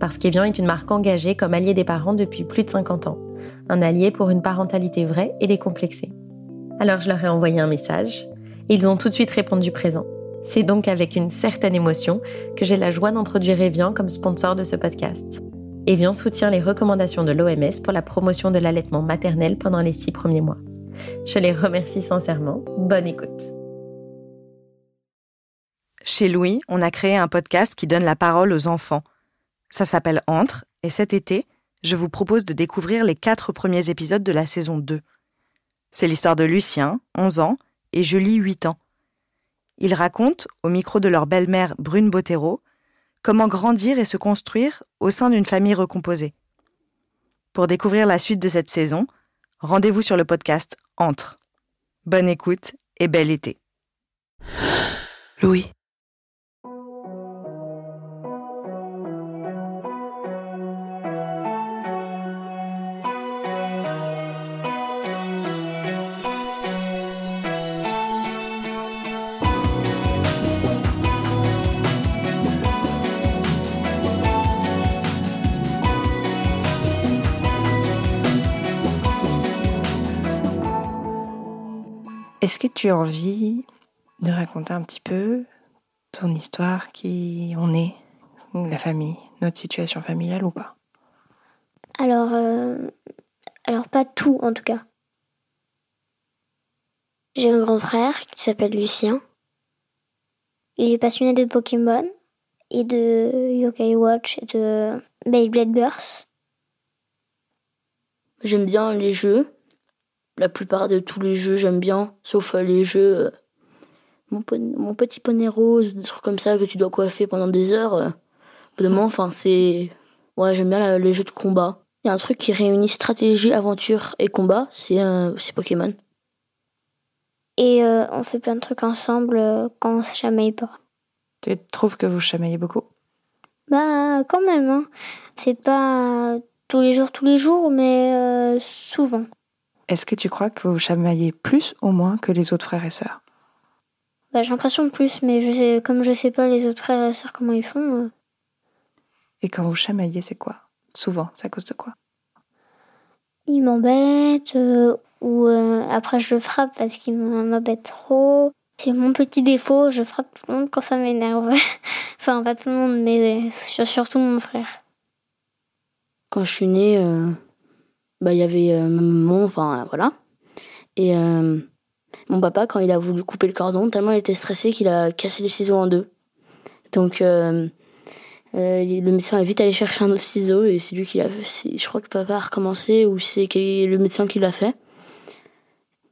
Parce qu'Evian est une marque engagée comme allié des parents depuis plus de 50 ans. Un allié pour une parentalité vraie et décomplexée. Alors je leur ai envoyé un message et ils ont tout de suite répondu présent. C'est donc avec une certaine émotion que j'ai la joie d'introduire Evian comme sponsor de ce podcast. Evian soutient les recommandations de l'OMS pour la promotion de l'allaitement maternel pendant les six premiers mois. Je les remercie sincèrement. Bonne écoute. Chez Louis, on a créé un podcast qui donne la parole aux enfants. Ça s'appelle Entre, et cet été, je vous propose de découvrir les quatre premiers épisodes de la saison 2. C'est l'histoire de Lucien, 11 ans, et Julie, 8 ans. Ils racontent, au micro de leur belle-mère Brune Bottero, comment grandir et se construire au sein d'une famille recomposée. Pour découvrir la suite de cette saison, rendez-vous sur le podcast Entre. Bonne écoute et bel été. Louis. Est-ce que tu as envie de raconter un petit peu ton histoire, qui on est, la famille, notre situation familiale ou pas? Alors, euh, alors pas tout en tout cas. J'ai un grand frère qui s'appelle Lucien. Il est passionné de Pokémon et de Yokai Watch et de Beyblade Burst. J'aime bien les jeux. La plupart de tous les jeux, j'aime bien, sauf euh, les jeux. euh, mon, petit poney rose, des trucs comme ça que tu dois coiffer pendant des heures. euh, d'un moment, enfin, c'est. Ouais, j'aime bien la- les jeux de combat. Il y a un truc qui réunit stratégie, aventure et combat, c'est euh, c'est Pokémon. Et euh, on fait plein de trucs ensemble euh, quand on se chamaille pas. Tu trouves que vous chamaillez beaucoup? Bah quand même, hein. C'est pas tous les jours, tous les jours, mais euh, souvent. Est-ce que tu crois que vous chamaillez plus ou moins que les autres frères et sœurs? Bah, j'ai l'impression de plus, mais je sais, comme je sais pas les autres frères et sœurs comment ils font, euh, Et quand vous chamaillez, c'est quoi? Souvent, c'est à cause de quoi? Ils m'embêtent euh, ou euh, après je le frappe parce qu'il m'embête trop. C'est mon petit défaut, je frappe tout le monde quand ça m'énerve. enfin, pas tout le monde, mais euh, sur- surtout mon frère. Quand je suis née, euh, bah, il y avait euh, maman, enfin, voilà. Et euh, mon papa, quand il a voulu couper le cordon, tellement il était stressé qu'il a cassé les ciseaux en deux. Donc, euh, euh, le médecin a vite allé chercher un autre ciseau et c'est lui qui l'a fait. Je crois que papa a recommencé ou c'est le médecin qui l'a fait.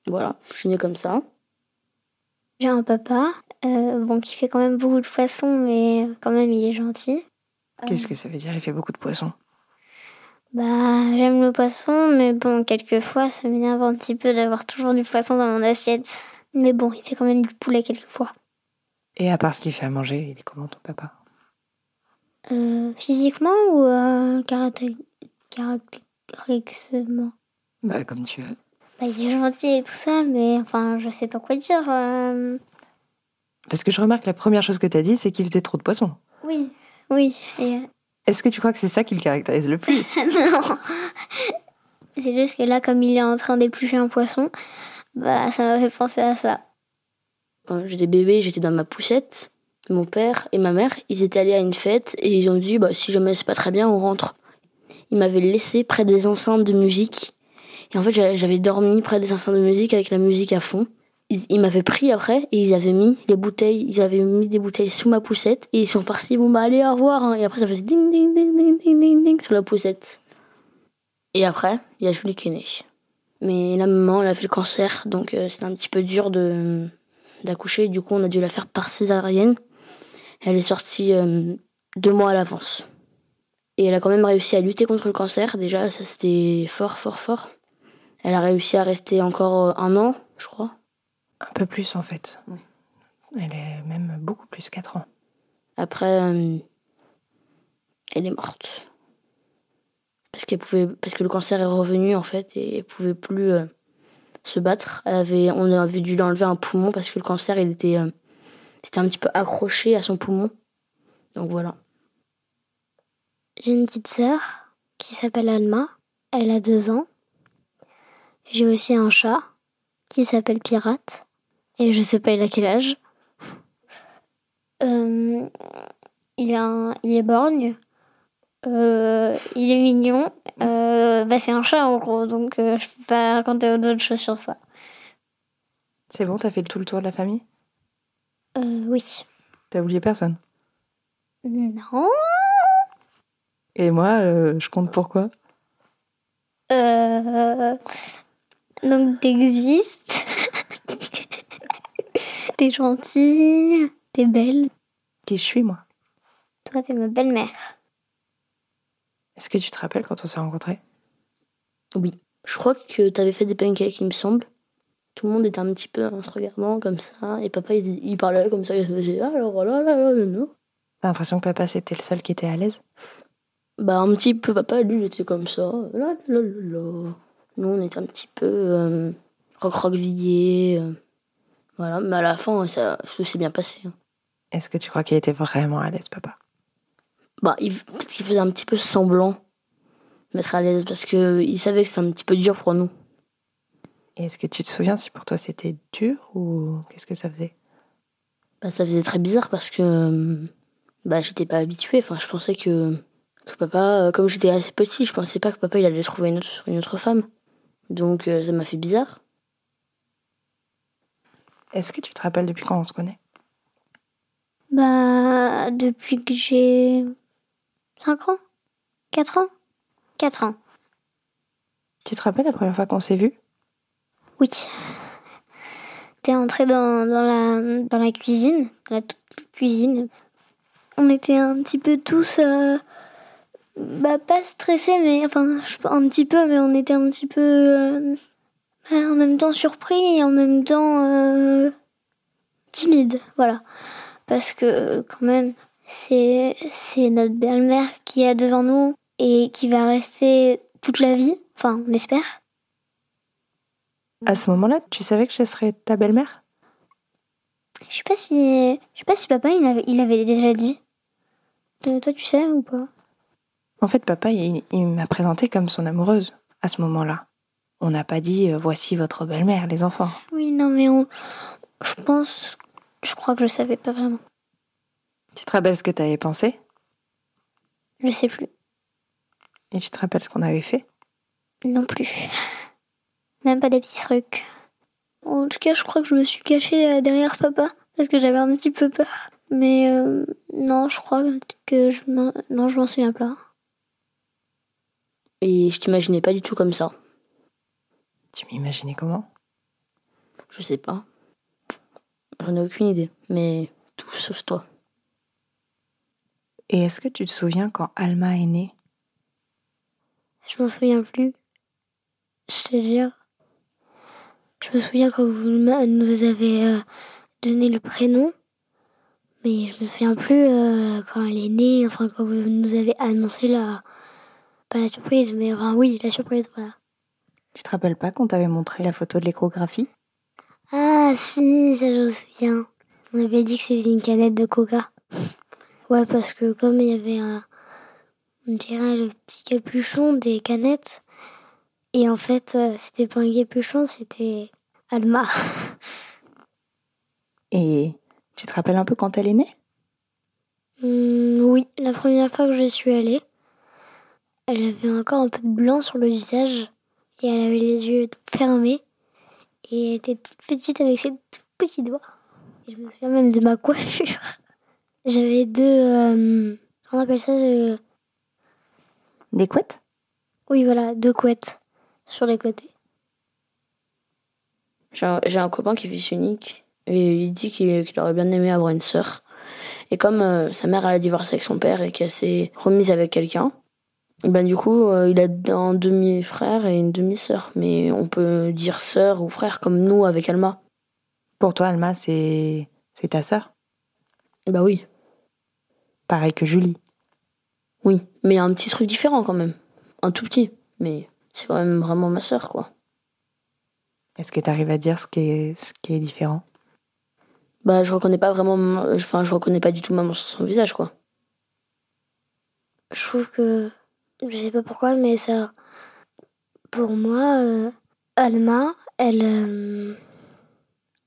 Voilà, je suis née comme ça. J'ai un papa, euh, bon, qui fait quand même beaucoup de poissons, mais quand même il est gentil. Qu'est-ce que ça veut dire? Il fait beaucoup de poissons. Bah, j'aime le poisson, mais bon, quelquefois, ça m'énerve un petit peu d'avoir toujours du poisson dans mon assiette. Mais bon, il fait quand même du poulet quelquefois. Et à part ce qu'il fait à manger, il est comment ton papa? Euh, physiquement ou euh, caracté- caractéristiquement Bah, comme tu veux. bah, Il est gentil et tout ça, mais enfin, je sais pas quoi dire. euh. Parce que je remarque la première chose que tu as dit, c'est qu'il faisait trop de poissons. Oui. Oui. Et... Est-ce que tu crois que c'est ça qui le caractérise le plus non C'est juste que là, comme il est en train d'éplucher un poisson, bah, ça m'a fait penser à ça. Quand j'étais bébé, j'étais dans ma poussette. Mon père et ma mère, ils étaient allés à une fête et ils ont dit bah, si jamais c'est pas très bien, on rentre. Ils m'avaient laissé près des enceintes de musique. Et en fait, j'a- j'avais dormi près des enceintes de musique avec la musique à fond. Ils, m'avaient pris après et ils avaient mis les bouteilles, ils avaient mis des bouteilles sous ma poussette et ils sont partis. Bon, bah, allez, au revoir. hein. Et après, ça faisait ding, ding, ding, ding, ding, ding, ding sur la poussette. Et après, il y a Julie qui est née. Mais la maman, elle a fait le cancer, donc euh, c'était un petit peu dur de d'accoucher. Du coup, on a dû la faire par césarienne. Elle est sortie euh, deux mois à l'avance. Et elle a quand même réussi à lutter contre le cancer. Déjà, ça c'était fort, fort, fort. Elle a réussi à rester encore euh, un an, je crois. Un peu plus en fait. Oui. Elle est même beaucoup plus, 4 ans. Après, euh, elle est morte. Parce qu'elle pouvait, parce que le cancer est revenu en fait et elle pouvait plus euh, se battre. Elle avait, on avait dû lui enlever un poumon parce que le cancer, il était, euh, c'était un petit peu accroché à son poumon. Donc voilà. J'ai une petite sœur qui s'appelle Alma. Elle a deux ans. J'ai aussi un chat qui s'appelle Pirate. Et je sais pas il a quel âge? Euh, il, a un- il est borgne. Euh, il est mignon. Euh, bah, c'est un chat en gros, donc euh, je peux pas raconter d'autres choses sur ça. C'est bon, t'as fait tout le tour de la famille? Euh, oui. T'as oublié personne? Non. Et moi, euh, je compte pourquoi Euh, donc t'existes. T'es gentille. T'es belle. Qui je suis, moi? Toi, t'es ma belle-mère. Est-ce que tu te rappelles quand on s'est rencontrés? Oui. Je crois que tu avais fait des pancakes, il me semble. Tout le monde était un petit peu en se regardant comme ça. Et papa, il, il parlait comme ça. Il faisait Ah, alors là, là, là, là, là. T'as l'impression que papa, c'était le seul qui était à l'aise? Bah, un petit peu. Papa, lui, il était comme ça. Là, là, là, là. Nous, on était un petit peu euh, roc-roc-villé. euh. Voilà. Mais à la fin, ça, ça s'est bien passé. hein. Est-ce que tu crois qu'il était vraiment à l'aise, papa? Bah, il, peut-être qu'il faisait un petit peu semblant mettre à l'aise parce qu'il savait que c'est un petit peu dur pour nous. Et est-ce que tu te souviens si pour toi c'était dur ou qu'est-ce que ça faisait? Bah, ça faisait très bizarre parce que bah, j'étais pas habituée. Enfin, je pensais que, que papa, euh, comme j'étais assez petit, je pensais pas que papa il allait trouver une autre, une autre femme. Donc euh, ça m'a fait bizarre. Est-ce que tu te rappelles depuis quand on se connaît? Bah, depuis que j'ai 5 ans 4 ans 4 ans. Tu te rappelles la première fois qu'on s'est vu Oui. T'es entré dans, dans, la, dans la cuisine, dans la toute petite cuisine. On était un petit peu tous. euh, bah, pas stressés, mais. Enfin, un petit peu, mais on était un petit peu. euh, en même temps surpris et en même temps. euh, timide, voilà. Parce que, quand même, c'est c'est notre belle-mère qui est devant nous et qui va rester toute la vie. Enfin, on espère. À ce moment-là, tu savais que je serais ta belle-mère? Je sais pas si, je sais pas si papa il avait, il avait déjà dit. Euh, Toi, tu sais ou pas? En fait, papa, il, il m'a présenté comme son amoureuse à ce moment-là. On n'a pas dit euh, voici votre belle-mère, les enfants. Oui, non, mais on, je pense, je crois que je savais pas vraiment. Tu te rappelles ce que t'avais pensé? Je sais plus, Et tu te rappelles ce qu'on avait fait? Non plus. Même pas des petits trucs. En tout cas, je crois que je me suis cachée euh, derrière papa parce que j'avais un petit peu peur. Mais euh, non, je crois que je m'en, non, je m'en souviens pas. Et je t'imaginais pas du tout comme ça. Tu m'imaginais comment? Je sais pas. J'en ai aucune idée. Mais tout sauf toi. Et est-ce que tu te souviens quand Alma est née? Je m'en souviens plus. Je te jure. Je me souviens quand vous nous avez euh, donné le prénom. Mais je me souviens plus euh, quand elle est née, enfin quand vous nous avez annoncé la. Pas la surprise, mais enfin oui, la surprise, voilà. Tu te rappelles pas qu'on t'avait montré la photo de l'échographie? Ah si, ça je me souviens. On avait dit que c'était une canette de coca. Ouais, parce que comme il y avait un. On dirait le petit capuchon des canettes. Et en fait, euh, c'était pas un capuchon, c'était Alma. Et tu te rappelles un peu quand elle est née? Hum, oui, la première fois que je suis allée, elle avait encore un peu de blanc sur le visage. Et elle avait les yeux fermés. Et elle était toute petite avec ses tout petits doigts. Et je me souviens même de ma coiffure. J'avais deux. euh, on appelle ça. euh, Des couettes? Oui, voilà, deux couettes sur les côtés. J'ai un, copain qui est fils unique. Et il dit qu'il aurait bien aimé avoir une sœur. Et comme euh, sa mère elle a divorcé avec son père et qu'elle s'est remise avec quelqu'un, Ben, du coup, euh, il a un demi-frère et une demi-sœur. Mais on peut dire sœur ou frère comme nous avec Alma. Pour toi, Alma, c'est c'est ta sœur? Bah oui. Pareil que Julie. Oui, mais un petit truc différent quand même. Un tout petit. Mais c'est quand même vraiment ma sœur, quoi. Est-ce que tu arrives à dire ce qui est, ce qui est différent? Bah, je reconnais pas vraiment. Enfin, je reconnais pas du tout maman sur son visage, quoi. Je trouve que. Je sais pas pourquoi, mais ça. Pour moi, euh, Alma, elle. euh,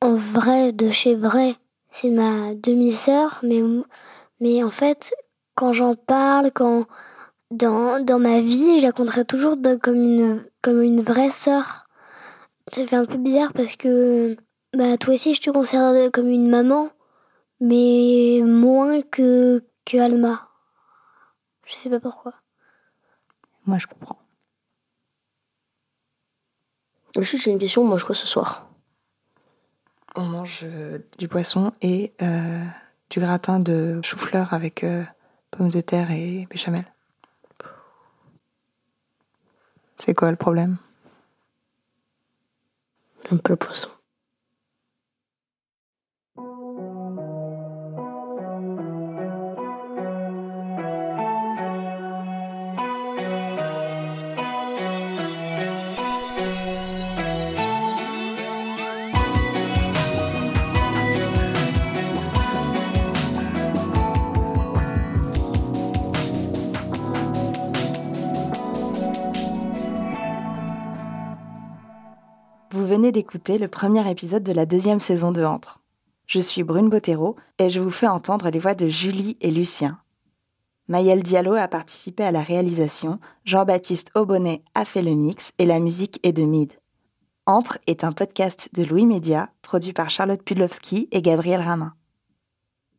en vrai, de chez vrai, c'est ma demi-sœur, mais, mais en fait, quand j'en parle, quand. Dans, dans ma vie, je la compterai toujours comme, une, comme une vraie sœur. Ça fait un peu bizarre parce que. Bah, toi aussi, je te considère comme une maman, mais moins que, que Alma. Je sais pas pourquoi. Moi, je comprends. Juste, j'ai une question. Moi, je quoi ce soir On mange euh, du poisson et euh, du gratin de chou-fleur avec euh, pommes de terre et béchamel. C'est quoi le problème? J'aime pas le poisson. D'écouter le premier épisode de la deuxième saison de Entre. Je suis Brune Bottero et je vous fais entendre les voix de Julie et Lucien. Maëlle Diallo a participé à la réalisation, Jean-Baptiste Aubonnet a fait le mix et la musique est de Mid. Entre est un podcast de Louis Média produit par Charlotte Pudlowski et Gabriel Ramin.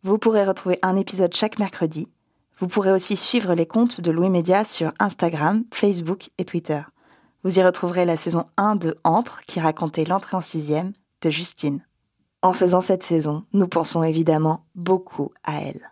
Vous pourrez retrouver un épisode chaque mercredi. Vous pourrez aussi suivre les comptes de Louis Média sur Instagram, Facebook et Twitter. Vous y retrouverez la saison 1 de Entre qui racontait l'entrée en sixième de Justine. En faisant cette saison, nous pensons évidemment beaucoup à elle.